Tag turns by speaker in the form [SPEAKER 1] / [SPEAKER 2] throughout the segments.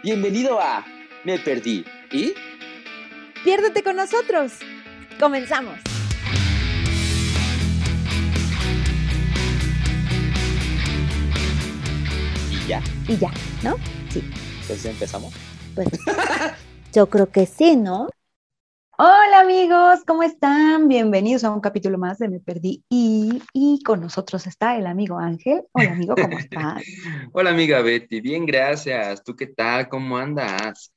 [SPEAKER 1] Bienvenido a Me Perdí. ¿Y?
[SPEAKER 2] Piérdete con nosotros. Comenzamos.
[SPEAKER 1] Y ya.
[SPEAKER 2] Y ya, ¿no? Sí.
[SPEAKER 1] Entonces empezamos.
[SPEAKER 2] Pues yo creo que sí, ¿no? Hola amigos, ¿cómo están? Bienvenidos a un capítulo más de Me Perdí y, y con nosotros está el amigo Ángel. Hola amigo, ¿cómo estás?
[SPEAKER 1] Hola amiga Betty, bien, gracias. ¿Tú qué tal? ¿Cómo andas?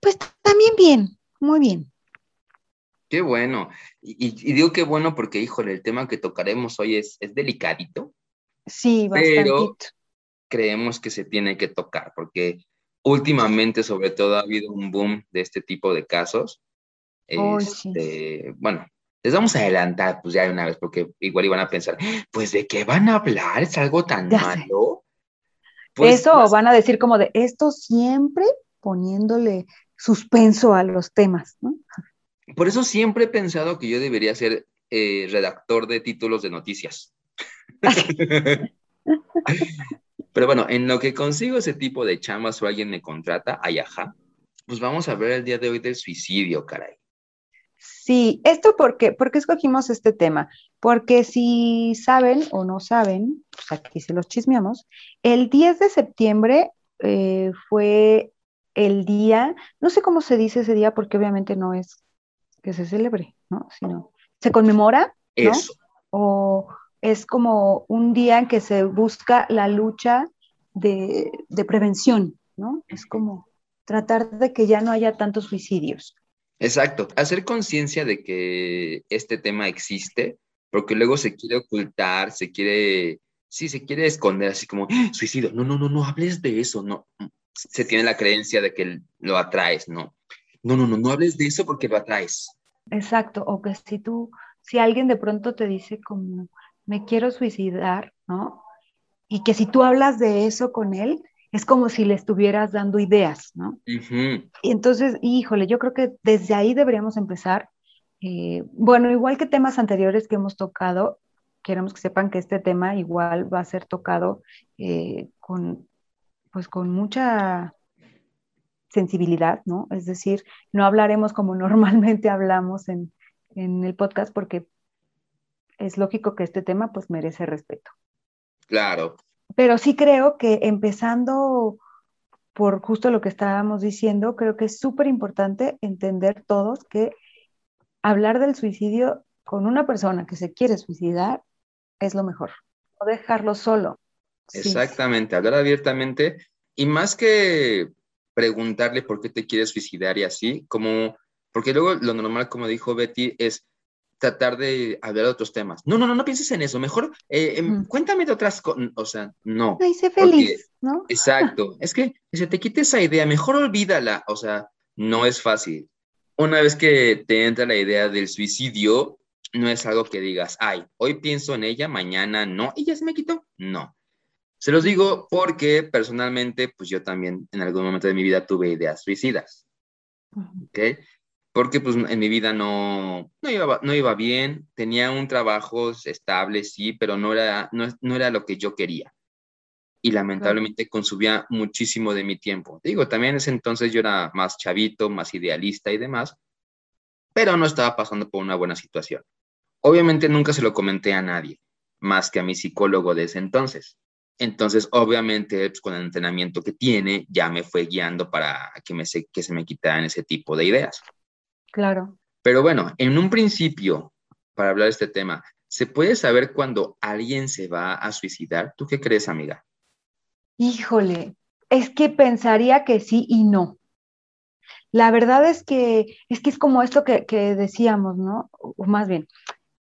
[SPEAKER 2] Pues también bien, muy bien.
[SPEAKER 1] Qué bueno. Y, digo qué bueno porque, híjole, el tema que tocaremos hoy es, es delicadito.
[SPEAKER 2] Sí,
[SPEAKER 1] Pero-
[SPEAKER 2] bastantito.
[SPEAKER 1] Creemos que se tiene que tocar porque últimamente, sobre todo, ha habido un boom de este tipo de casos.
[SPEAKER 2] Sí.
[SPEAKER 1] Este, bueno, les vamos a adelantar, pues ya de una vez, porque igual iban a pensar, pues de qué van a hablar, es algo tan
[SPEAKER 2] Ya
[SPEAKER 1] malo. Pues,
[SPEAKER 2] Eso
[SPEAKER 1] más-
[SPEAKER 2] van a decir como de esto siempre poniéndole suspenso a los temas, ¿no?
[SPEAKER 1] por eso siempre he pensado que yo debería ser eh, redactor de títulos de noticias. Pero bueno, en lo que consigo ese tipo de chamas o alguien me contrata, ay, ajá, pues vamos a ver el día de hoy del suicidio, caray.
[SPEAKER 2] Sí, esto porque, ¿por qué escogimos este tema? Porque si saben o no saben, pues aquí se los chismeamos, el 10 de septiembre eh, fue el día, no sé cómo se dice ese día porque obviamente no es que se celebre, ¿no? Sino se conmemora ¿no?
[SPEAKER 1] Eso.
[SPEAKER 2] o es como un día en que se busca la lucha de, de prevención, ¿no? Es como tratar de que ya no haya tantos suicidios.
[SPEAKER 1] Exacto, hacer conciencia de que este tema existe, porque luego se quiere ocultar, se quiere, sí, se quiere esconder, así como, "Ah, suicidio, no, no, no, no hables de eso, no, se tiene la creencia de que lo atraes, no, no, no, no, no hables de eso porque lo atraes.
[SPEAKER 2] Exacto, o que si tú, si alguien de pronto te dice como, me quiero suicidar, ¿no? Y que si tú hablas de eso con él, es como si le estuvieras dando ideas, ¿no? Y entonces, híjole, yo creo que desde ahí deberíamos empezar. Eh, bueno, igual que temas anteriores que hemos tocado, queremos que sepan que este tema igual va a ser tocado eh, con, pues con mucha sensibilidad, ¿no? Es decir, no hablaremos como normalmente hablamos en, en el podcast porque es lógico que este tema pues merece respeto.
[SPEAKER 1] Claro,
[SPEAKER 2] Pero sí creo que empezando por justo lo que estábamos diciendo, creo que es súper importante entender todos que hablar del suicidio con una persona que se quiere suicidar es lo mejor. No dejarlo solo.
[SPEAKER 1] Exactamente, hablar abiertamente y más que preguntarle por qué te quieres suicidar y así, como, porque luego lo normal, como dijo Betty, es tratar de hablar de otros temas. No, no, no, no pienses en eso, mejor eh, em, cuéntame de otras cosas, o sea, no.
[SPEAKER 2] Ay, sé
[SPEAKER 1] Porque-
[SPEAKER 2] feliz, ¿no?
[SPEAKER 1] Exacto, es que se te quite esa idea, mejor olvídala, o sea, no es fácil. Una vez que te entra la idea del suicidio, no es algo que digas, ay, hoy pienso en ella, mañana no, y ya se me quitó. No. Se los digo porque personalmente, pues yo también en algún momento de mi vida tuve ideas suicidas. ¿ok? Porque pues en mi vida no, no, iba, no iba bien, tenía un trabajo estable, sí, pero no era, no, no era lo que yo quería y lamentablemente consumía muchísimo de mi tiempo. Digo, también en ese entonces yo era más chavito, más idealista y demás, pero no estaba pasando por una buena situación. Obviamente nunca se lo comenté a nadie, más que a mi psicólogo de ese entonces. Entonces, obviamente, pues, con el entrenamiento que tiene, ya me fue guiando para que, me se, que se me quitaran ese tipo de ideas.
[SPEAKER 2] Claro.
[SPEAKER 1] Pero bueno, en un principio, para hablar de este tema, ¿se puede saber cuando alguien se va a suicidar? ¿Tú qué crees, amiga?
[SPEAKER 2] Híjole, es que pensaría que sí y no. La verdad es que es que es como esto que, que decíamos, ¿no? O o más bien,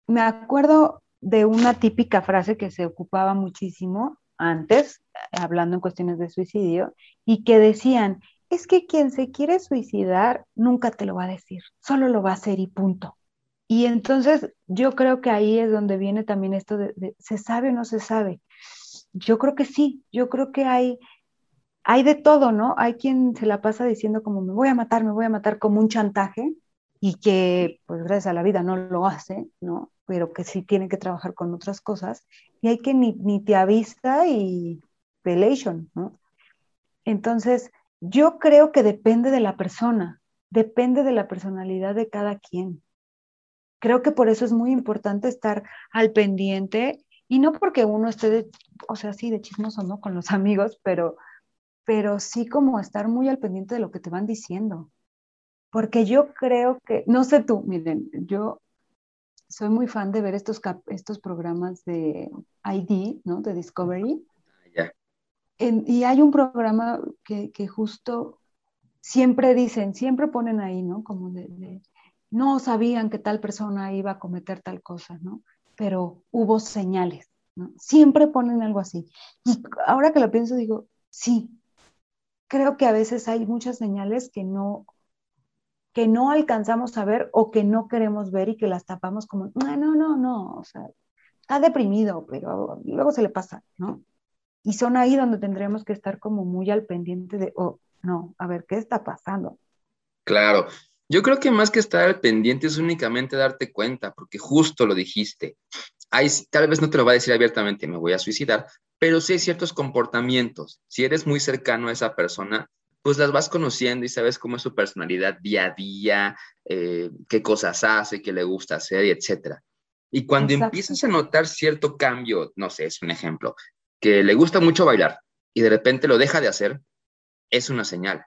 [SPEAKER 2] me acuerdo de una típica frase que se ocupaba muchísimo antes, hablando en cuestiones de suicidio, y que decían, es que quien se quiere suicidar nunca te lo va a decir, solo lo va a hacer y punto. Y entonces yo creo que ahí es donde viene también esto de, ¿se sabe o no se sabe? Yo creo que sí, yo creo que hay, hay de todo, ¿no? Hay quien se la pasa diciendo como me voy a matar, me voy a matar como un chantaje y que pues gracias a la vida no lo hace, ¿no? Pero que sí tiene que trabajar con otras cosas y hay que ni, ni te avisa y relation, ¿no? Entonces, yo creo que depende de la persona, depende de la personalidad de cada quien. Creo que por eso es muy importante estar al pendiente y no porque uno esté, de, o sea, sí, de chismoso, ¿no? Con los amigos, pero, pero sí como estar muy al pendiente de lo que te van diciendo. Porque yo creo que, no sé tú, miren, yo soy muy fan de ver estos, estos programas de ID, ¿no? De Discovery. Ah, y hay un programa que, justo siempre dicen, siempre ponen ahí, ¿no? Como de, no sabían que tal persona iba a cometer tal cosa, ¿no? Pero hubo señales, ¿no? Siempre ponen algo así. Y ahora que lo pienso, digo, sí, creo que a veces hay muchas señales que no, que no alcanzamos a ver o que no queremos ver y que las tapamos como, no, no, no, no, o sea, está deprimido, pero luego se le pasa, ¿no? Y son ahí donde tendríamos que estar como muy al pendiente de, oh, no, a ver, ¿qué está pasando?
[SPEAKER 1] Claro, yo creo que más que estar al pendiente es únicamente darte cuenta, porque justo lo dijiste. Hay, tal vez no te lo va a decir abiertamente, me voy a suicidar, pero sí hay ciertos comportamientos. Si eres muy cercano a esa persona, pues las vas conociendo y sabes cómo es su personalidad día a día, eh, qué cosas hace, qué le gusta hacer, etcétera. Y cuando empiezas a notar cierto cambio, no sé, es un ejemplo, que le gusta mucho bailar y de repente lo deja de hacer, es una señal.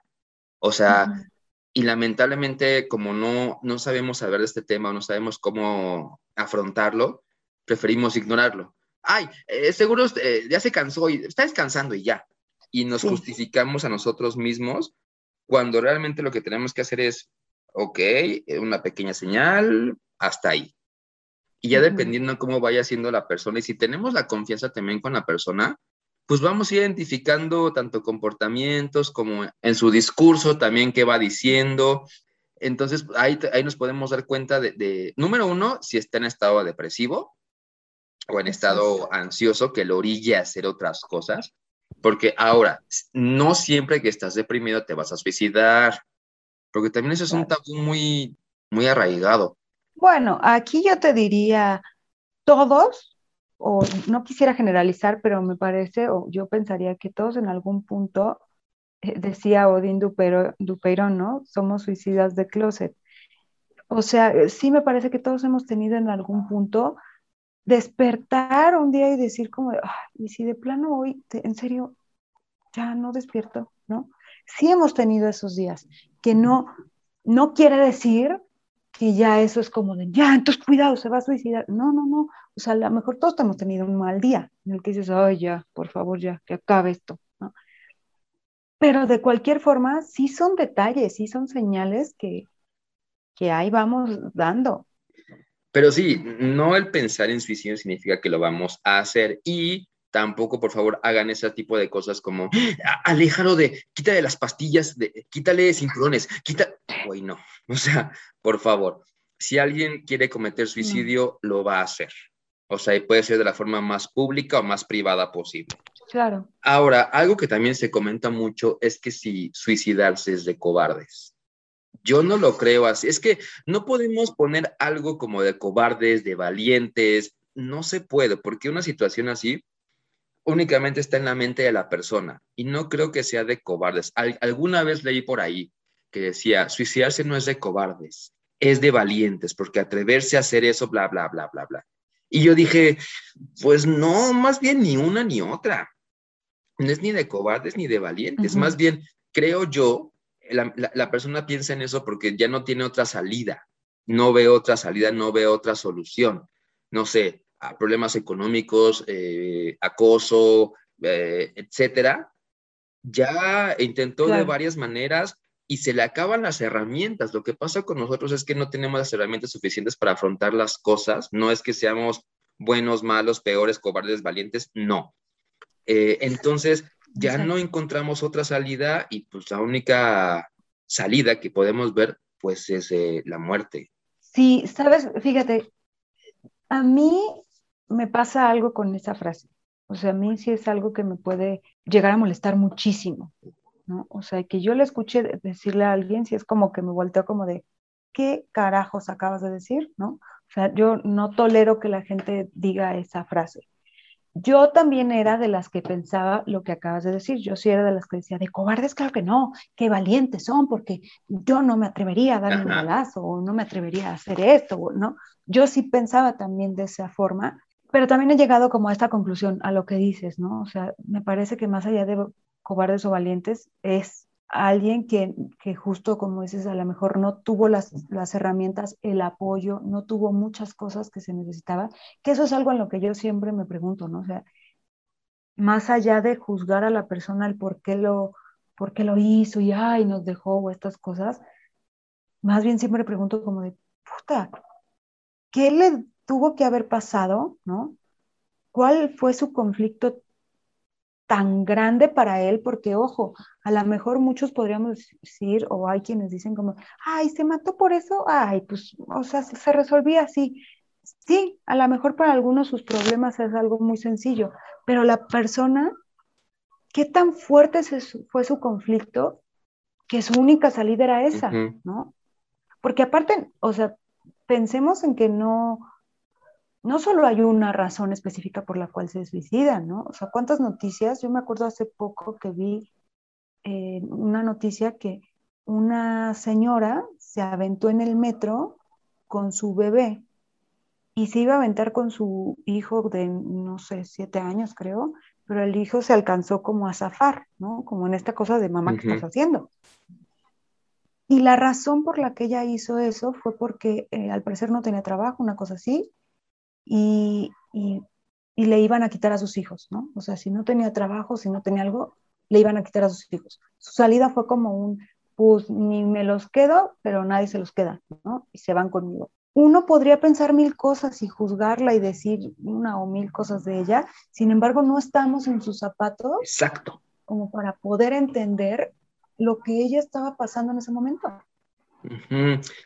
[SPEAKER 1] O sea, y lamentablemente como no, no sabemos saber de este tema o no sabemos cómo afrontarlo, preferimos ignorarlo. Ay, eh, seguro eh, ya se cansó y está descansando y ya y nos justificamos a nosotros mismos cuando realmente lo que tenemos que hacer es, ok, una pequeña señal, hasta ahí. Y ya dependiendo cómo vaya siendo la persona y si tenemos la confianza también con la persona, pues vamos identificando tanto comportamientos como en su discurso también qué va diciendo. Entonces ahí, ahí nos podemos dar cuenta de, de, número uno, si está en estado depresivo o en estado ansioso que lo orilla a hacer otras cosas. Porque ahora, no siempre que estás deprimido te vas a suicidar, porque también eso es un tabú muy, muy arraigado.
[SPEAKER 2] Bueno, aquí yo te diría, todos, o no quisiera generalizar, pero me parece, o yo pensaría que todos en algún punto, eh, decía Odín Dupeiro, ¿no? Somos suicidas de closet. O sea, sí me parece que todos hemos tenido en algún punto despertar un día y decir como, y si de plano hoy, en serio, ya no despierto, ¿no? Sí hemos tenido esos días, que no, no quiere decir que ya eso es como de, ya, entonces cuidado, se va a suicidar. No, no, no. O sea, a lo mejor todos hemos tenido un mal día en el que dices, ay, ya, por favor, ya, que acabe esto, ¿no? Pero de cualquier forma, sí son detalles, sí son señales que, que ahí vamos dando.
[SPEAKER 1] Pero sí, no el pensar en suicidio significa que lo vamos a hacer y tampoco, por favor, hagan ese tipo de cosas como, ah, aléjalo de, quítale las pastillas, de, quítale cinturones, quita, uy, no, o sea, por favor, si alguien quiere cometer suicidio, lo va a hacer. O sea, y puede ser de la forma más pública o más privada posible.
[SPEAKER 2] Claro.
[SPEAKER 1] Ahora, algo que también se comenta mucho es que si suicidarse es de cobardes. Yo no lo creo así. Es que no podemos poner algo como de cobardes, de valientes. No se puede, porque una situación así únicamente está en la mente de la persona y no creo que sea de cobardes. alguna vez leí por ahí que decía, suicidarse no es de cobardes, es de valientes, porque atreverse a hacer eso, bla, bla, bla, bla, bla. Y yo dije, pues no, más bien ni una ni otra. No es ni de cobardes ni de valientes, más bien creo yo la, persona piensa en eso porque ya no tiene otra salida, no ve otra salida, no ve otra solución. No sé, a problemas económicos, eh, acoso, eh, etcétera. Ya intentó de varias maneras y se le acaban las herramientas. Lo que pasa con nosotros es que no tenemos las herramientas suficientes para afrontar las cosas. No es que seamos buenos, malos, peores, cobardes, valientes, no. Eh, entonces, ya no encontramos otra salida y pues la única salida que podemos ver pues es eh, la muerte.
[SPEAKER 2] Sí, sabes, fíjate, a mí me pasa algo con esa frase. O sea, a mí sí es algo que me puede llegar a molestar muchísimo, ¿no? O sea, que yo le escuché decirle a alguien, si es como que me volteo como de, ¿qué carajos acabas de decir? ¿No? O sea, yo no tolero que la gente diga esa frase. yo también era de las que pensaba lo que acabas de decir. Yo sí era de las que decía, de cobardes, claro que no, qué valientes son, porque yo no me atrevería a darle un balazo o no me atrevería a hacer esto, ¿no? Yo sí pensaba también de esa forma, pero también he llegado como a esta conclusión, a lo que dices, ¿no? O sea, me parece que más allá de cobardes o valientes, es alguien que, que, justo como dices, a lo mejor no tuvo las, las, herramientas, el apoyo, no tuvo muchas cosas que se necesitaba, que eso es algo en lo que yo siempre me pregunto, ¿no? O sea, más allá de juzgar a la persona el por qué lo, por qué lo hizo y ay, nos dejó o estas cosas, más bien siempre pregunto como de, puta, ¿qué le tuvo que haber pasado, ¿no? ¿Cuál fue su conflicto tan grande para él, porque ojo, a lo mejor muchos podríamos decir, o hay quienes dicen como, ay, se mató por eso, ay, pues, o sea, se, resolvía así. Sí, a lo mejor para algunos sus problemas es algo muy sencillo, pero la persona, ¿qué tan fuerte fue su conflicto que su única salida era esa, ¿no? Porque aparte, o sea, pensemos en que no, no solo hay una razón específica por la cual se suicidan, ¿no? O sea, ¿cuántas noticias? Yo me acuerdo hace poco que vi eh, una noticia que una señora se aventó en el metro con su bebé y se iba a aventar con su hijo de, no sé, siete años creo, pero el hijo se alcanzó como a zafar, ¿no? Como en esta cosa de mamá, ¿qué estás haciendo? Y la razón por la que ella hizo eso fue porque eh, al parecer no tenía trabajo, una cosa así, y, le iban a quitar a sus hijos, ¿no? O sea, si no tenía trabajo, si no tenía algo, le iban a quitar a sus hijos. Su salida fue como un, pues ni me los quedo, pero nadie se los queda, ¿no? Y se van conmigo. Uno podría pensar mil cosas y juzgarla y decir una o mil cosas de ella, sin embargo, no estamos en sus zapatos.
[SPEAKER 1] Exacto.
[SPEAKER 2] Como para poder entender lo que ella estaba pasando en ese momento.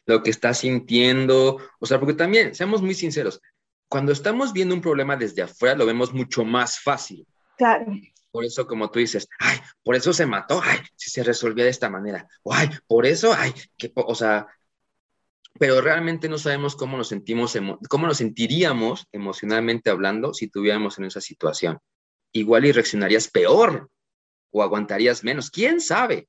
[SPEAKER 1] Lo que está sintiendo, o sea, porque también, seamos muy sinceros, cuando estamos viendo un problema desde afuera, lo vemos mucho más fácil.
[SPEAKER 2] Claro.
[SPEAKER 1] Por eso, como tú dices, ay, por eso se mató, ay, si se resolvía de esta manera, o ay, por eso, ay, que, o sea, pero realmente no sabemos cómo nos sentimos, cómo nos sentiríamos emocionalmente hablando si tuviéramos en esa situación. Igual y reaccionarías peor o aguantarías menos, quién sabe.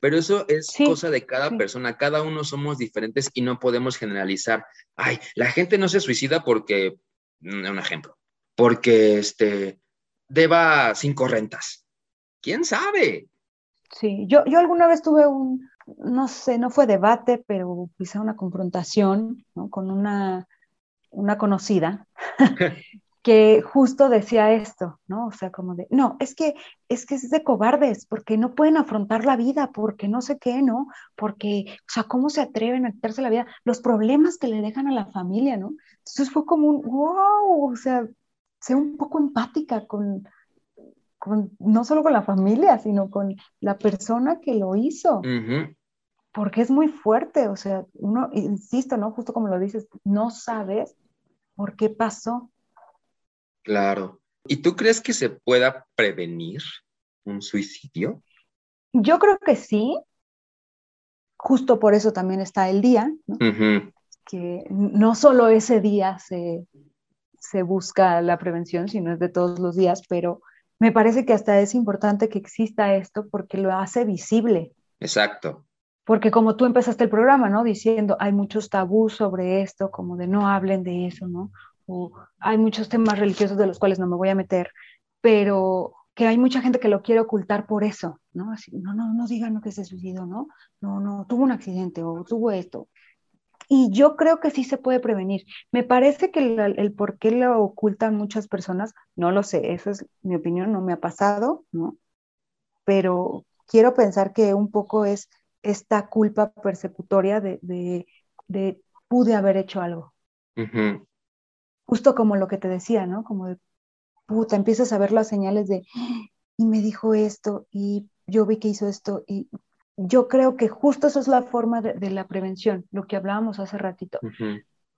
[SPEAKER 1] Pero eso es cosa de cada persona, cada uno somos diferentes y no podemos generalizar. Ay, la gente no se suicida porque, mm, un ejemplo, porque este, deba cinco rentas. ¿Quién sabe?
[SPEAKER 2] Sí, yo, yo alguna vez tuve un, no sé, no fue debate, pero quizá una confrontación con una, una conocida que justo decía esto, ¿no? O sea, como de, no, es que es que es de cobardes, porque no pueden afrontar la vida, porque no sé qué, ¿no? Porque, o sea, ¿cómo se atreven a quitarse la vida? Los problemas que le dejan a la familia, ¿no? Entonces fue como un, wow, o sea, sé un poco empática con, con, no solo con la familia, sino con la persona que lo hizo. Porque es muy fuerte, o sea, uno, insisto, ¿no? Justo como lo dices, no sabes por qué pasó
[SPEAKER 1] Claro. ¿Y tú crees que se pueda prevenir un suicidio?
[SPEAKER 2] Yo creo que sí. Justo por eso también está el día, ¿no? que no solo ese día se, se busca la prevención, sino es de todos los días, pero me parece que hasta es importante que exista esto porque lo hace visible.
[SPEAKER 1] Exacto.
[SPEAKER 2] Porque como tú empezaste el programa, ¿no? Diciendo, hay muchos tabús sobre esto, como de no hablen de eso, ¿no? Hay muchos temas religiosos de los cuales no me voy a meter, pero que hay mucha gente que lo quiere ocultar por eso, ¿no? Así, no, no, no digan que se suicidó, ¿no? No, no, tuvo un accidente o tuvo esto. Y yo creo que sí se puede prevenir. Me parece que el, por qué lo ocultan muchas personas, no lo sé, esa es mi opinión, no me ha pasado, ¿no? Pero quiero pensar que un poco es esta culpa persecutoria de, de, pude haber hecho algo justo como lo que te decía, ¿no? Como de, puta, empiezas a ver las señales de, y me dijo esto, y yo vi que hizo esto, y yo creo que justo eso es la forma de, la prevención, lo que hablábamos hace ratito.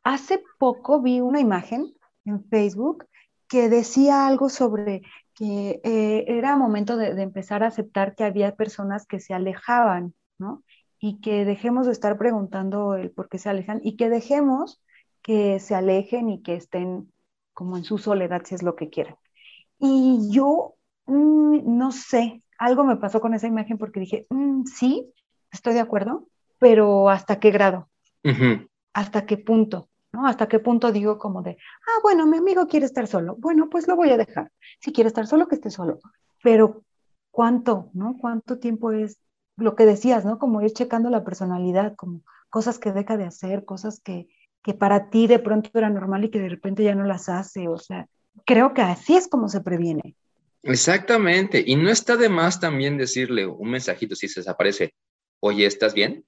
[SPEAKER 2] Hace poco vi una imagen en Facebook que decía algo sobre que eh, era momento de, de, empezar a aceptar que había personas que se alejaban, ¿no? Y que dejemos de estar preguntando el por qué se alejan y que dejemos que se alejen y que estén como en su soledad si es lo que quieren. Y yo, mm, no sé, algo me pasó con esa imagen porque dije, mm, sí, estoy de acuerdo, pero ¿hasta qué grado? ¿Hasta qué punto? ¿no? ¿Hasta qué punto digo como de, ah, bueno, mi amigo quiere estar solo, bueno, pues lo voy a dejar. Si quiere estar solo, que esté solo. Pero, ¿cuánto, no? ¿Cuánto tiempo es lo que decías, no? Como ir checando la personalidad, como cosas que deja de hacer, cosas que, que para ti de pronto era normal y que de repente ya no las hace, o sea, creo que así es como se previene.
[SPEAKER 1] Exactamente, y no está de más también decirle un mensajito si se desaparece, oye, ¿estás bien?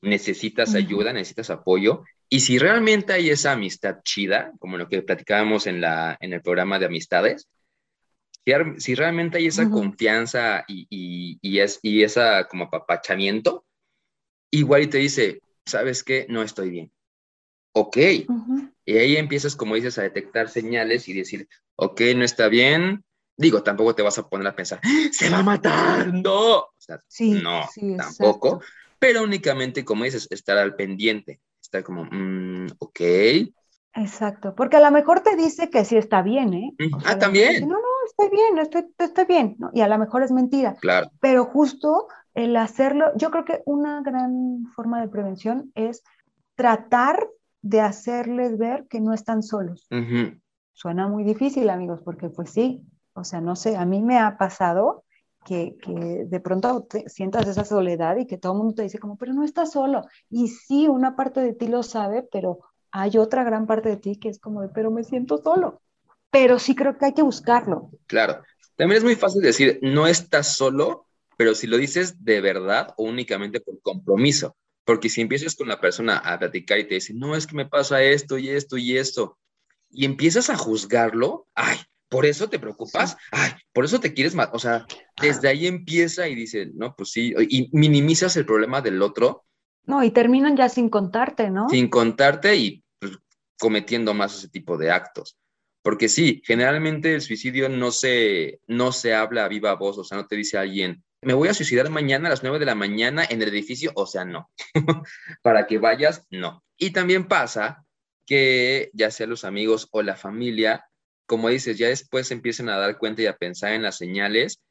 [SPEAKER 1] ¿Necesitas ayuda? ¿Necesitas apoyo? Y si realmente hay esa amistad chida, como lo que platicábamos en, la, en el programa de amistades, si, realmente hay esa confianza y, y, y, es, y esa como apapachamiento, igual y te dice, ¿sabes qué? No estoy bien. Ok. Y ahí empiezas, como dices, a detectar señales y decir, ok, no está bien, Digo, tampoco te vas a poner a pensar, ¡Ah, se va a matar, no. O sea, no, tampoco. Pero únicamente, como dices, estar al pendiente. Estar como, mm, ok.
[SPEAKER 2] Exacto, porque a lo mejor te dice que sí está bien, ¿eh?
[SPEAKER 1] ah, también.
[SPEAKER 2] no, no, estoy bien, estoy, estoy bien, y a lo mejor es mentira.
[SPEAKER 1] Claro.
[SPEAKER 2] Pero justo el hacerlo, yo creo que una gran forma de prevención es tratar de hacerles ver que no están solos. Suena muy difícil, amigos, porque pues sí, o sea, no sé, a mí me ha pasado que, de pronto sientas esa soledad y que todo el mundo te dice como, pero no estás solo. Y sí, una parte de ti lo sabe, pero hay otra gran parte de ti que es como de, pero me siento solo. Pero sí creo que hay que buscarlo.
[SPEAKER 1] Claro. También es muy fácil decir, no estás solo, pero si lo dices de verdad o únicamente por compromiso. Porque si empiezas con la persona a platicar y te dice, no, es que me pasa esto y esto y esto, y empiezas a juzgarlo, ay, por eso te preocupas, ay, por eso te quieres más, o sea, desde ahí empieza y dice, no, pues sí, y minimizas el problema del otro.
[SPEAKER 2] No, y terminan ya sin contarte, ¿no?
[SPEAKER 1] Sin contarte y pues, cometiendo más ese tipo de actos. Porque sí, generalmente el suicidio no se, no se habla a viva voz, o sea, no te dice alguien, me voy a suicidar mañana a las 9 de la mañana en el edificio, o sea, no. Para que vayas, no. Y también pasa que ya sea los amigos o la familia como dices, ya después empiezan a dar cuenta y a pensar en las señales.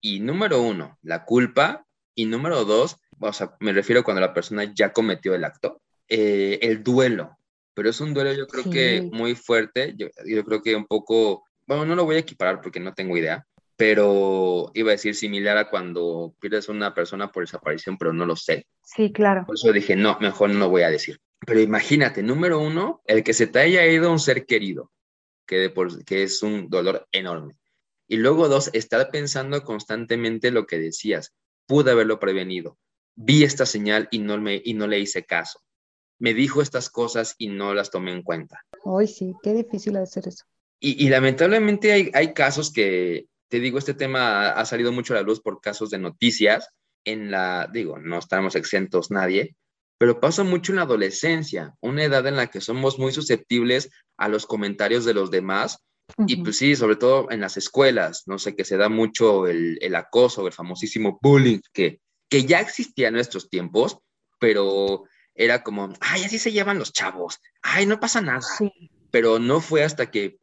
[SPEAKER 1] Y número uno, la culpa. Y número dos, o sea, me refiero cuando la persona ya cometió el acto, eh, el duelo. Pero es un duelo yo creo que muy fuerte, yo, yo creo que un poco, bueno, no lo voy a equiparar porque no tengo idea, pero iba a decir similar a cuando pierdes a una persona por desaparición, pero no lo sé.
[SPEAKER 2] Sí, claro.
[SPEAKER 1] Por eso dije, no, mejor no lo voy a decir. Pero imagínate, número uno, el que se te haya ido un ser querido, que, es un dolor enorme. Y luego dos, estar pensando constantemente lo que decías. Pude haberlo prevenido. Vi esta señal y no, me, y no le hice caso. Me dijo estas cosas y no las tomé en cuenta.
[SPEAKER 2] Hoy sí, qué difícil hacer eso.
[SPEAKER 1] Y, lamentablemente hay, hay, casos que, te digo, este tema ha, salido mucho a la luz por casos de noticias. En la, digo, no estamos exentos nadie, pero pasa mucho en la adolescencia, una edad en la que somos muy susceptibles a los comentarios de los demás. Y pues sí, sobre todo en las escuelas, no sé, que se da mucho el, el acoso, el famosísimo bullying, que, que ya existía en nuestros tiempos, pero era como, ay, así se llevan los chavos, ay, no pasa nada. Pero no fue hasta que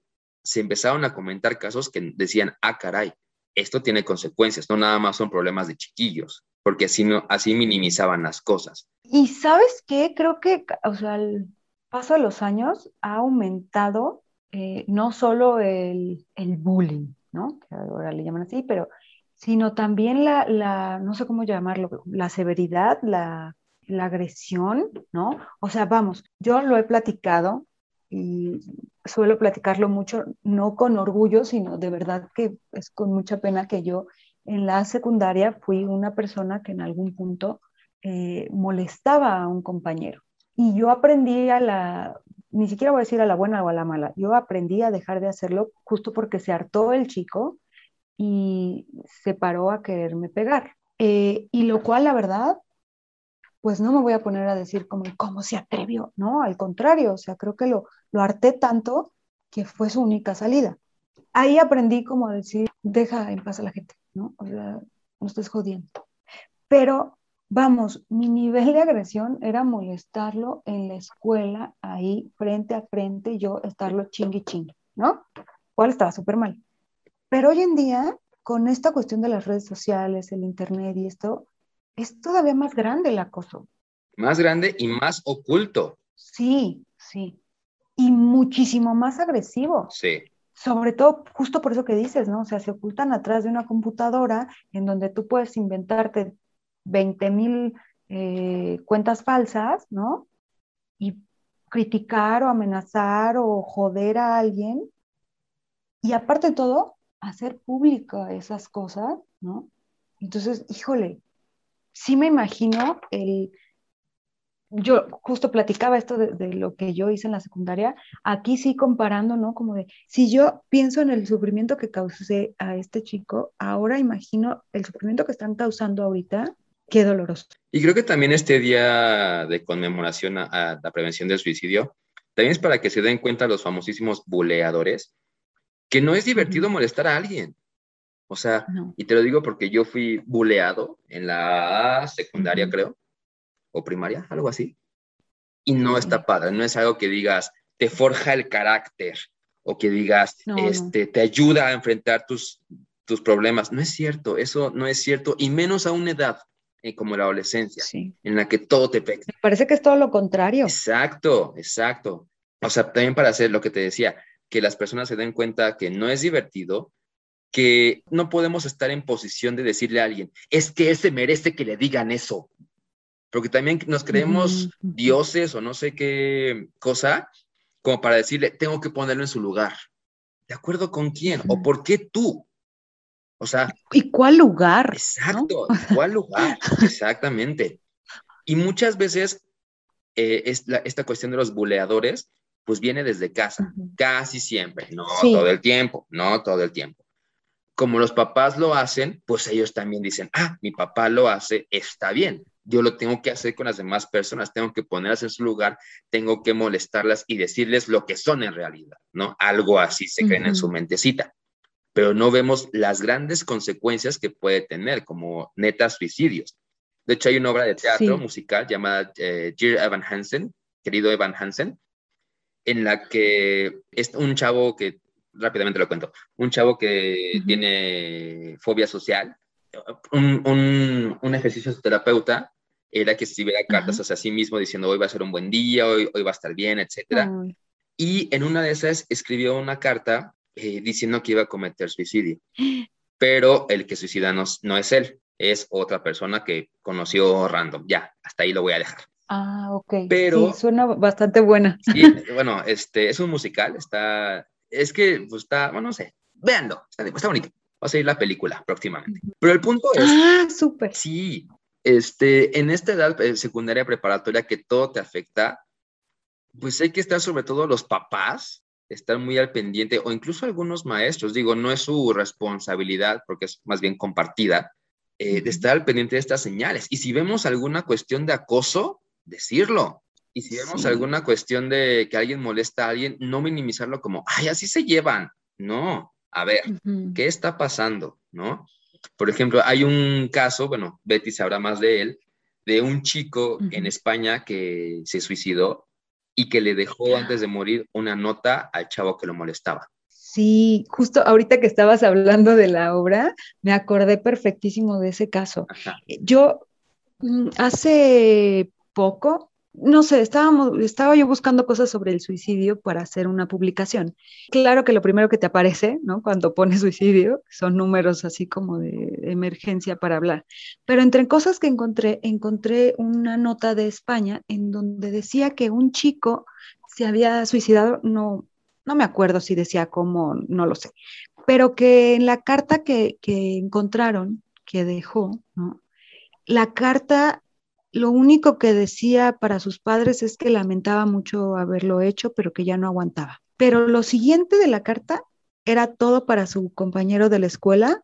[SPEAKER 1] se empezaron a comentar casos que decían, ah, caray, esto tiene consecuencias, no nada más son problemas de chiquillos porque así, no, así minimizaban las cosas.
[SPEAKER 2] Y sabes qué, creo que, o sea, al paso de los años ha aumentado eh, no solo el, el, bullying, ¿no? Que ahora le llaman así, pero sino también la, la no sé cómo llamarlo, la severidad, la, la agresión, ¿no? O sea, vamos, yo lo he platicado y suelo platicarlo mucho, no con orgullo, sino de verdad que es con mucha pena que yo en la secundaria fui una persona que en algún punto eh, molestaba a un compañero. Y yo aprendí a la, ni siquiera voy a decir a la buena o a la mala, yo aprendí a dejar de hacerlo justo porque se hartó el chico y se paró a quererme pegar. Eh, y lo cual, la verdad, pues no me voy a poner a decir como, ¿cómo se atrevió? No, al contrario, o sea, creo que lo, lo harté tanto que fue su única salida. Ahí aprendí como a decir, deja en paz a la gente. ¿no? O sea, no estés jodiendo. Pero, vamos, mi nivel de agresión era molestarlo en la escuela, ahí, frente a frente, yo estarlo chingui chingui, ¿no? Cual estaba súper mal. Pero hoy en día, con esta cuestión de las redes sociales, el Internet y esto, es todavía más grande el acoso.
[SPEAKER 1] Más grande y más oculto.
[SPEAKER 2] Sí, sí. Y muchísimo más agresivo.
[SPEAKER 1] Sí.
[SPEAKER 2] Sobre todo, justo por eso que dices, ¿no? O sea, se ocultan atrás de una computadora en donde tú puedes inventarte 20 mil eh, cuentas falsas, ¿no? Y criticar o amenazar o joder a alguien. Y aparte de todo, hacer pública esas cosas, ¿no? Entonces, híjole, sí me imagino el... Yo justo platicaba esto de, lo que yo hice en la secundaria, aquí sí comparando, ¿no? Como de, si yo pienso en el sufrimiento que causé a este chico, ahora imagino el sufrimiento que están causando ahorita, qué doloroso.
[SPEAKER 1] Y creo que también este día de conmemoración a, la prevención del suicidio, también es para que se den cuenta los famosísimos buleadores, que no es divertido molestar a alguien. O sea, y te lo digo porque yo fui buleado en la secundaria, creo, o primaria, algo así. Y no está padre, no es algo que digas, te forja el carácter o que digas, este, te ayuda a enfrentar tus, tus problemas. No es cierto, eso no es cierto, y menos a una edad eh, como la adolescencia, en la que todo te pega.
[SPEAKER 2] Me parece que es todo lo contrario.
[SPEAKER 1] Exacto, exacto. O sea, también para hacer lo que te decía, que las personas se den cuenta que no es divertido, que no podemos estar en posición de decirle a alguien, es que ese merece que le digan eso. Porque también nos creemos dioses o no sé qué cosa, como para decirle, tengo que ponerlo en su lugar. ¿De acuerdo con quién? ¿O por qué tú? O sea.
[SPEAKER 2] ¿Y cuál lugar?
[SPEAKER 1] Exacto, ¿cuál lugar? Exactamente. Y muchas veces eh, esta cuestión de los buleadores, pues viene desde casa, casi siempre, no todo el tiempo, no todo el tiempo como los papás lo hacen, pues ellos también dicen, ah, mi papá lo hace, está bien. Yo lo tengo que hacer con las demás personas, tengo que ponerlas en su lugar, tengo que molestarlas y decirles lo que son en realidad, ¿no? Algo así se creen en su mentecita. Pero no vemos las grandes consecuencias que puede tener, como netas suicidios. De hecho, hay una obra de teatro musical llamada eh, Dear Evan Hansen, querido Evan Hansen, en la que es un chavo que rápidamente lo cuento. Un chavo que tiene fobia social, un, un, ejercicio de terapeuta era que escribiera cartas hacia sí mismo diciendo hoy va a ser un buen día, hoy, hoy va a estar bien, etc. Y en una de esas escribió una carta eh, diciendo que iba a cometer suicidio. Pero el que suicida no, no es él, es otra persona que conoció random. Ya, hasta ahí lo voy a dejar.
[SPEAKER 2] Ah, ok. Pero. suena bastante buena.
[SPEAKER 1] Sí, bueno, este es un musical, está es que pues, está, bueno, no sé, véanlo, está, bonito. Va a salir la película próximamente. Pero el punto es.
[SPEAKER 2] Ah, súper.
[SPEAKER 1] Sí, este, en esta edad eh, secundaria preparatoria que todo te afecta, pues hay que estar sobre todo los papás, estar muy al pendiente, o incluso algunos maestros, digo, no es su responsabilidad, porque es más bien compartida, eh, de estar al pendiente de estas señales. Y si vemos alguna cuestión de acoso, decirlo. Y si vemos alguna cuestión de que alguien molesta a alguien, no minimizarlo como, ay, así se llevan. No, a ver, ¿qué está pasando? ¿No? Por ejemplo, hay un caso, bueno, Betty sabrá más de él, de un chico en España que se suicidó y que le dejó antes de morir una nota al chavo que lo molestaba.
[SPEAKER 2] Sí, justo ahorita que estabas hablando de la obra, me acordé perfectísimo de ese caso. Yo mm, hace poco no sé, estábamos, estaba yo buscando cosas sobre el suicidio para hacer una publicación. Claro que lo primero que te aparece, ¿no? Cuando pones suicidio, son números así como de emergencia para hablar. Pero entre cosas que encontré, encontré una nota de España en donde decía que un chico se había suicidado, no, no me acuerdo si decía cómo, no lo sé, pero que en la carta que, que encontraron, que dejó. La carta lo único que decía para sus padres es que lamentaba mucho haberlo hecho, pero que ya no aguantaba. Pero lo siguiente de la carta era todo para su compañero de la escuela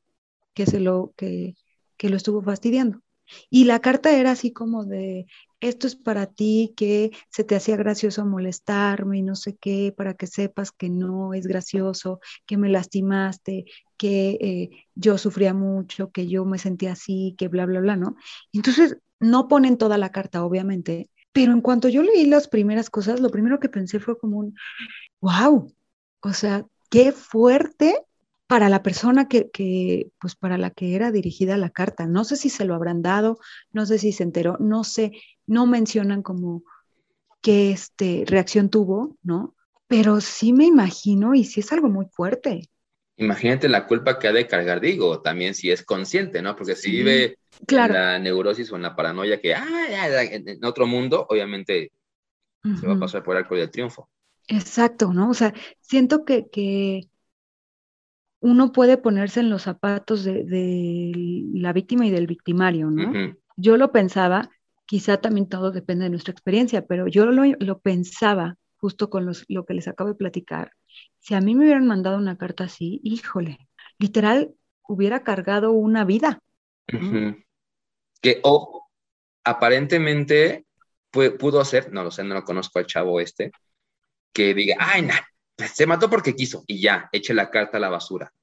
[SPEAKER 2] que se lo que, que lo estuvo fastidiando. Y la carta era así como de esto es para ti, que se te hacía gracioso molestarme y no sé qué, para que sepas que no es gracioso, que me lastimaste, que eh, yo sufría mucho, que yo me sentía así, que bla, bla, bla, ¿no? Entonces, no ponen toda la carta, obviamente, pero en cuanto yo leí las primeras cosas, lo primero que pensé fue como un, wow, o sea, qué fuerte para la persona que, pues para la que era dirigida la carta. No sé si se lo habrán dado, no sé si se enteró, no sé, no mencionan como qué este, reacción tuvo, ¿no? Pero sí me imagino y sí es algo muy fuerte.
[SPEAKER 1] Imagínate la culpa que ha de cargar, digo, también si es consciente, ¿no? Porque si vive en la neurosis o en la paranoia que, ah, en otro mundo, obviamente se va a pasar por arco de triunfo.
[SPEAKER 2] Exacto, ¿no? O sea, siento que, que uno puede ponerse en los zapatos de, la víctima y del victimario, ¿no? Yo lo pensaba, quizá también todo depende de nuestra experiencia, pero yo lo, pensaba justo con lo que les acabo de platicar. Si a mí me hubieran mandado una carta así, híjole, literal, hubiera cargado una vida.
[SPEAKER 1] Que, ojo, aparentemente pudo ser, no lo sé, no lo conozco al chavo este, que diga, ay, no, se mató porque quiso y ya, eche la carta a la basura.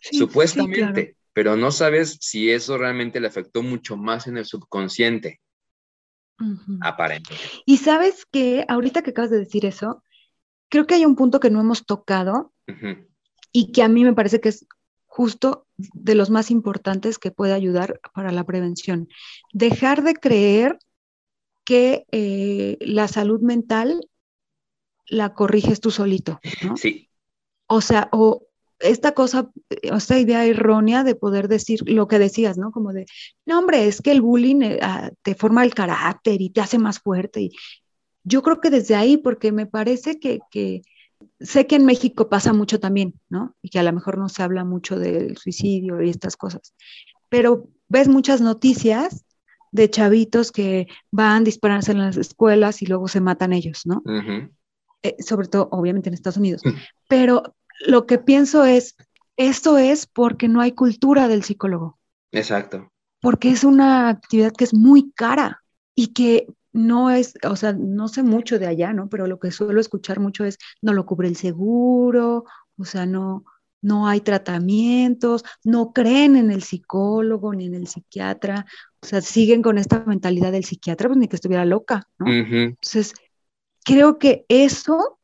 [SPEAKER 1] Supuestamente, pero no sabes si eso realmente le afectó mucho más en el subconsciente. Aparentemente.
[SPEAKER 2] Y sabes que ahorita que acabas de decir eso, creo que hay un punto que no hemos tocado y que a mí me parece que es justo de los más importantes que puede ayudar para la prevención. Dejar de creer que eh, la salud mental la corriges tú solito, ¿no?
[SPEAKER 1] Sí.
[SPEAKER 2] O sea, o esta cosa, esta idea errónea de poder decir lo que decías, ¿no? Como de, no, hombre, es que el bullying eh, ah, te forma el carácter y te hace más fuerte. Y yo creo que desde ahí, porque me parece que, que sé que en México pasa mucho también, ¿no? Y que a lo mejor no se habla mucho del suicidio y estas cosas, pero ves muchas noticias de chavitos que van a dispararse en las escuelas y luego se matan ellos, ¿no? Eh, sobre todo, obviamente, en Estados Unidos. Pero lo que pienso es, esto es porque no hay cultura del psicólogo.
[SPEAKER 1] Exacto.
[SPEAKER 2] Porque es una actividad que es muy cara y que no es, o sea, no sé mucho de allá, ¿no? Pero lo que suelo escuchar mucho es, no lo cubre el seguro, o sea, no, no hay tratamientos, no creen en el psicólogo ni en el psiquiatra, o sea, siguen con esta mentalidad del psiquiatra, pues ni que estuviera loca, ¿no? Entonces, creo que eso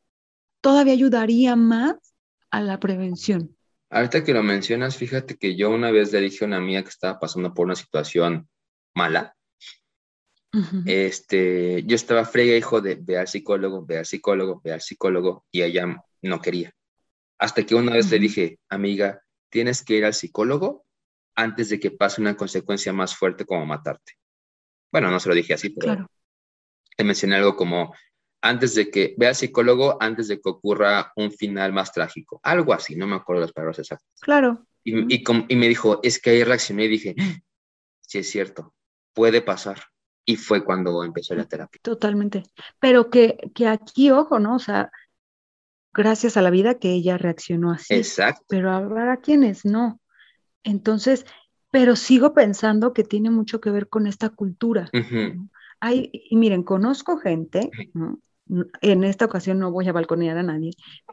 [SPEAKER 2] todavía ayudaría más a la prevención.
[SPEAKER 1] Ahorita que lo mencionas, fíjate que yo una vez le dije a una amiga que estaba pasando por una situación mala. Este, yo estaba frega, hijo de ve al psicólogo, ve al psicólogo, ve al psicólogo, y ella no quería. Hasta que una vez le dije, amiga, tienes que ir al psicólogo antes de que pase una consecuencia más fuerte como matarte. Bueno, no se lo dije así, pero le mencioné algo como, antes de que vea al psicólogo, antes de que ocurra un final más trágico. Algo así, no me acuerdo las palabras exactas.
[SPEAKER 2] Claro.
[SPEAKER 1] Y, y, me dijo, es que ahí reaccioné y dije, sí es cierto, puede pasar. Y fue cuando empezó la terapia.
[SPEAKER 2] Totalmente. Pero que, que aquí, ojo, ¿no? O sea, gracias a la vida que ella reaccionó así.
[SPEAKER 1] Exacto.
[SPEAKER 2] Pero habrá quienes no. Entonces, pero sigo pensando que tiene mucho que ver con esta cultura. Hay, y miren, conozco gente, ¿no? en esta ocasión no voy a balconear a nadie,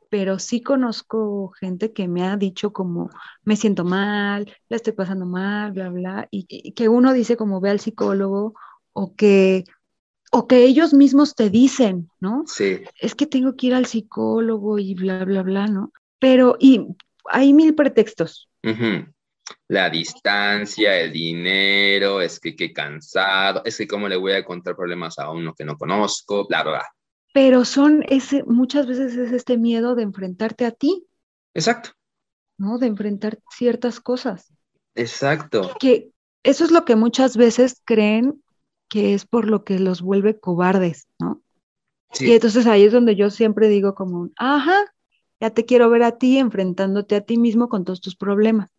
[SPEAKER 2] pero sí conozco gente que me ha dicho como, me siento mal, la estoy pasando mal, bla, bla, y, que uno dice como ve al psicólogo o que, o que ellos mismos te dicen, ¿no?
[SPEAKER 1] Sí.
[SPEAKER 2] Es que tengo que ir al psicólogo y bla, bla, bla, ¿no? Pero, y hay mil pretextos.
[SPEAKER 1] La distancia, el dinero, es que qué cansado, es que cómo le voy a contar problemas a uno que no conozco, bla, bla, bla
[SPEAKER 2] pero son ese, muchas veces es este miedo de enfrentarte a ti.
[SPEAKER 1] Exacto.
[SPEAKER 2] ¿No? De enfrentar ciertas cosas.
[SPEAKER 1] Exacto.
[SPEAKER 2] Que eso es lo que muchas veces creen que es por lo que los vuelve cobardes, ¿no? Sí. Y entonces ahí es donde yo siempre digo como, ajá, ya te quiero ver a ti enfrentándote a ti mismo con todos tus problemas.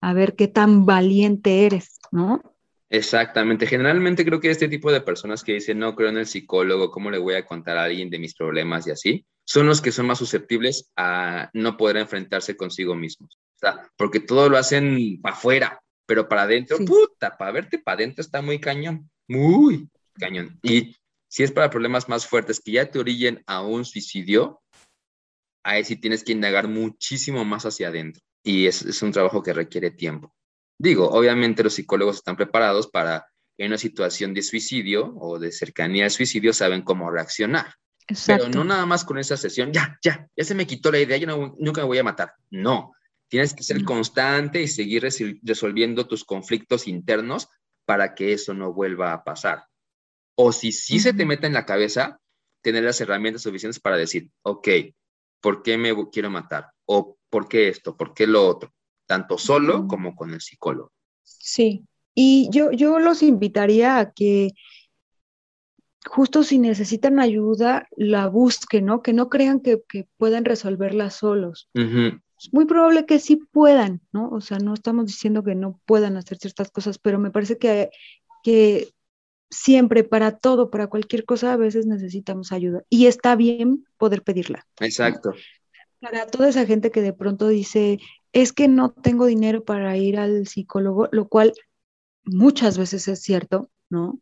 [SPEAKER 2] A ver qué tan valiente eres, ¿no?
[SPEAKER 1] Exactamente. Generalmente creo que este tipo de personas que dicen, no creo en el psicólogo, ¿cómo le voy a contar a alguien de mis problemas y así? Son los que son más susceptibles a no poder enfrentarse consigo mismos. O sea, porque todo lo hacen para afuera, pero para adentro, puta, para verte para adentro está muy cañón, muy cañón. Y si es para problemas más fuertes que ya te orillen a un suicidio, ahí sí tienes que indagar muchísimo más hacia adentro. Y es, es un trabajo que requiere tiempo. Digo, obviamente los psicólogos están preparados para en una situación de suicidio o de cercanía al suicidio saben cómo reaccionar. Pero no nada más con esa sesión, ya, ya, ya se me quitó la idea, yo nunca me voy a matar. No, Tienes que ser constante y seguir resolviendo tus conflictos internos para que eso no vuelva a pasar. O si sí se te mete en la cabeza, tener las herramientas suficientes para decir, ok, ¿por qué me quiero matar? O ¿por qué esto? ¿Por qué lo otro? Tanto solo como con el psicólogo.
[SPEAKER 2] Sí, y yo, yo los invitaría a que justo si necesitan ayuda, la busquen, ¿no? Que no crean que, puedan resolverla solos. Es muy probable que sí puedan, ¿no? O sea, no estamos diciendo que no puedan hacer ciertas cosas, pero me parece que, que siempre, para todo, para cualquier cosa, a veces necesitamos ayuda. Y está bien poder pedirla.
[SPEAKER 1] Exacto.
[SPEAKER 2] Para toda esa gente que de pronto dice, es que no tengo dinero para ir al psicólogo, lo cual muchas veces es cierto, ¿no?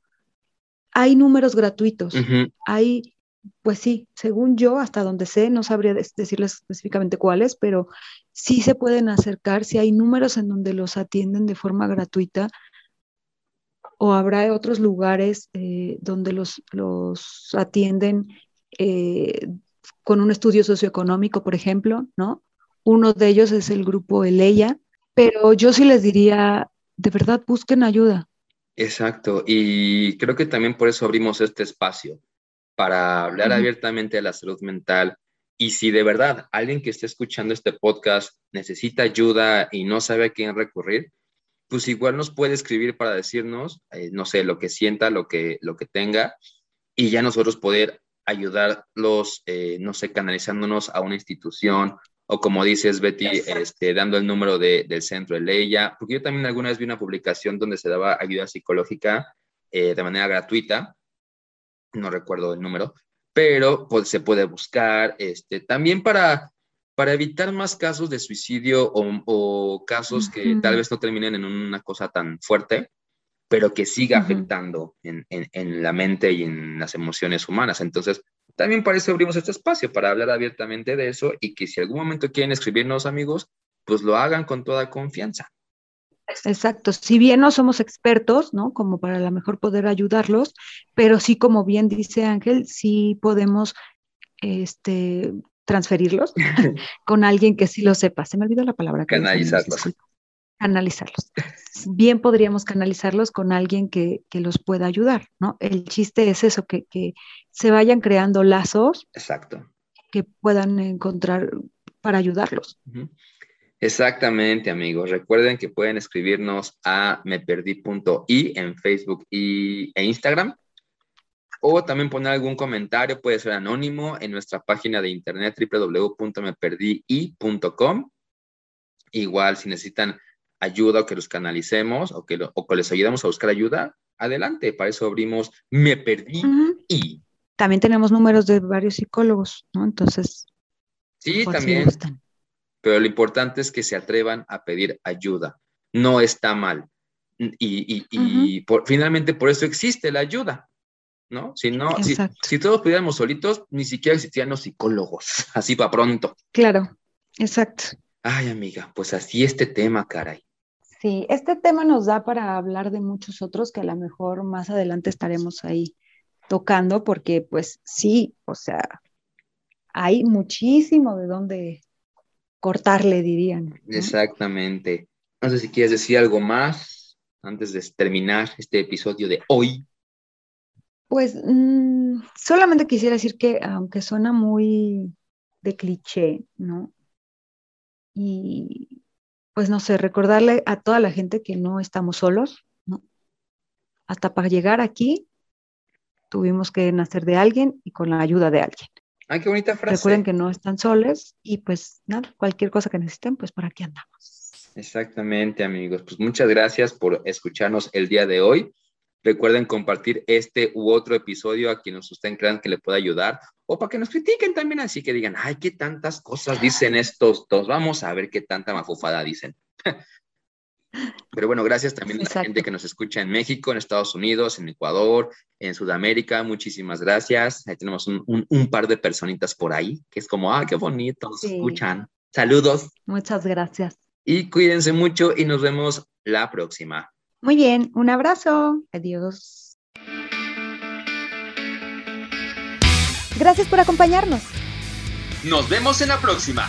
[SPEAKER 2] Hay números gratuitos, hay, pues sí, según yo, hasta donde sé, no sabría decirles específicamente cuáles, pero sí se pueden acercar, si hay números en donde los atienden de forma gratuita, o habrá otros lugares eh, donde los, los atienden eh, con un estudio socioeconómico, por ejemplo, ¿no? Uno de ellos es el grupo Eleya, pero yo sí les diría, de verdad, busquen ayuda.
[SPEAKER 1] Exacto, y creo que también por eso abrimos este espacio, para hablar abiertamente de la salud mental. Y si de verdad alguien que esté escuchando este podcast necesita ayuda y no sabe a quién recurrir, pues igual nos puede escribir para decirnos, eh, no sé, lo que sienta, lo que, lo que tenga, y ya nosotros poder ayudarlos, eh, no sé, canalizándonos a una institución o como dices, Betty, este, dando el número de, del centro de Leia, porque yo también alguna vez vi una publicación donde se daba ayuda psicológica eh, de manera gratuita, no recuerdo el número, pero pues, se puede buscar, este, también para para evitar más casos de suicidio o, casos que tal vez no terminen en una cosa tan fuerte, pero que siga afectando en, la mente y en las emociones humanas. Entonces, también para eso abrimos este espacio, para hablar abiertamente de eso y que si algún momento quieren escribirnos, amigos, pues lo hagan con toda confianza.
[SPEAKER 2] Exacto, si bien no somos expertos, ¿no? Como para a lo mejor poder ayudarlos, pero sí, como bien dice Ángel, sí podemos este, transferirlos con alguien que sí lo sepa. Se me olvidó la palabra.
[SPEAKER 1] Canalizarlos.
[SPEAKER 2] Canalizarlos. Bien podríamos canalizarlos con alguien que, los pueda ayudar, ¿no? El chiste es eso, que, se vayan creando lazos.
[SPEAKER 1] Exacto.
[SPEAKER 2] Que puedan encontrar para ayudarlos.
[SPEAKER 1] Exactamente, amigos. Recuerden que pueden escribirnos a meperdí.i en Facebook y, e Instagram o también poner algún comentario, puede ser anónimo, en nuestra página de internet www.meperdii.com. Igual, si necesitan ayuda o que los canalicemos o que, o que les ayudemos a buscar ayuda, adelante, para eso abrimos Me Perdí y.
[SPEAKER 2] También tenemos números de varios psicólogos, ¿no? Entonces.
[SPEAKER 1] Sí, también. Pero lo importante es que se atrevan a pedir ayuda. No está mal. Y, y, finalmente por eso existe la ayuda. ¿no? Si no, si, todos pudiéramos solitos, ni siquiera existían los psicólogos, así para pronto.
[SPEAKER 2] Claro, exacto.
[SPEAKER 1] Ay, amiga, pues así este tema, caray.
[SPEAKER 2] Sí, este tema nos da para hablar de muchos otros que a lo mejor más adelante estaremos ahí tocando, porque pues sí, o sea, hay muchísimo de dónde cortarle, dirían.
[SPEAKER 1] Exactamente. No sé si quieres decir algo más antes de terminar este episodio de hoy.
[SPEAKER 2] Pues mm, solamente quisiera decir que, aunque suena muy de cliché, ¿no? Y pues no sé, recordarle a toda la gente que no estamos solos, ¿no? Hasta para llegar aquí tuvimos que nacer de alguien y con la ayuda de alguien.
[SPEAKER 1] Ay, qué bonita frase.
[SPEAKER 2] Recuerden que no están solos y pues nada, cualquier cosa que necesiten, pues por aquí andamos.
[SPEAKER 1] Exactamente, amigos. Pues muchas gracias por escucharnos el día de hoy. Recuerden compartir este u otro episodio a quienes ustedes crean que le pueda ayudar o para que nos critiquen también, así que digan, ay, qué tantas cosas dicen estos dos, vamos a ver qué tanta mafufada dicen. Pero bueno, gracias también a la gente que nos escucha en México, en Estados Unidos, en Ecuador, en Sudamérica. Muchísimas gracias. Ahí tenemos un, par de personitas por ahí, que es como, ah, qué bonito, nos escuchan. Saludos.
[SPEAKER 2] Muchas gracias.
[SPEAKER 1] Y cuídense mucho y nos vemos la próxima.
[SPEAKER 2] Muy bien, un abrazo. Adiós.
[SPEAKER 3] Gracias por acompañarnos.
[SPEAKER 1] Nos vemos en la próxima.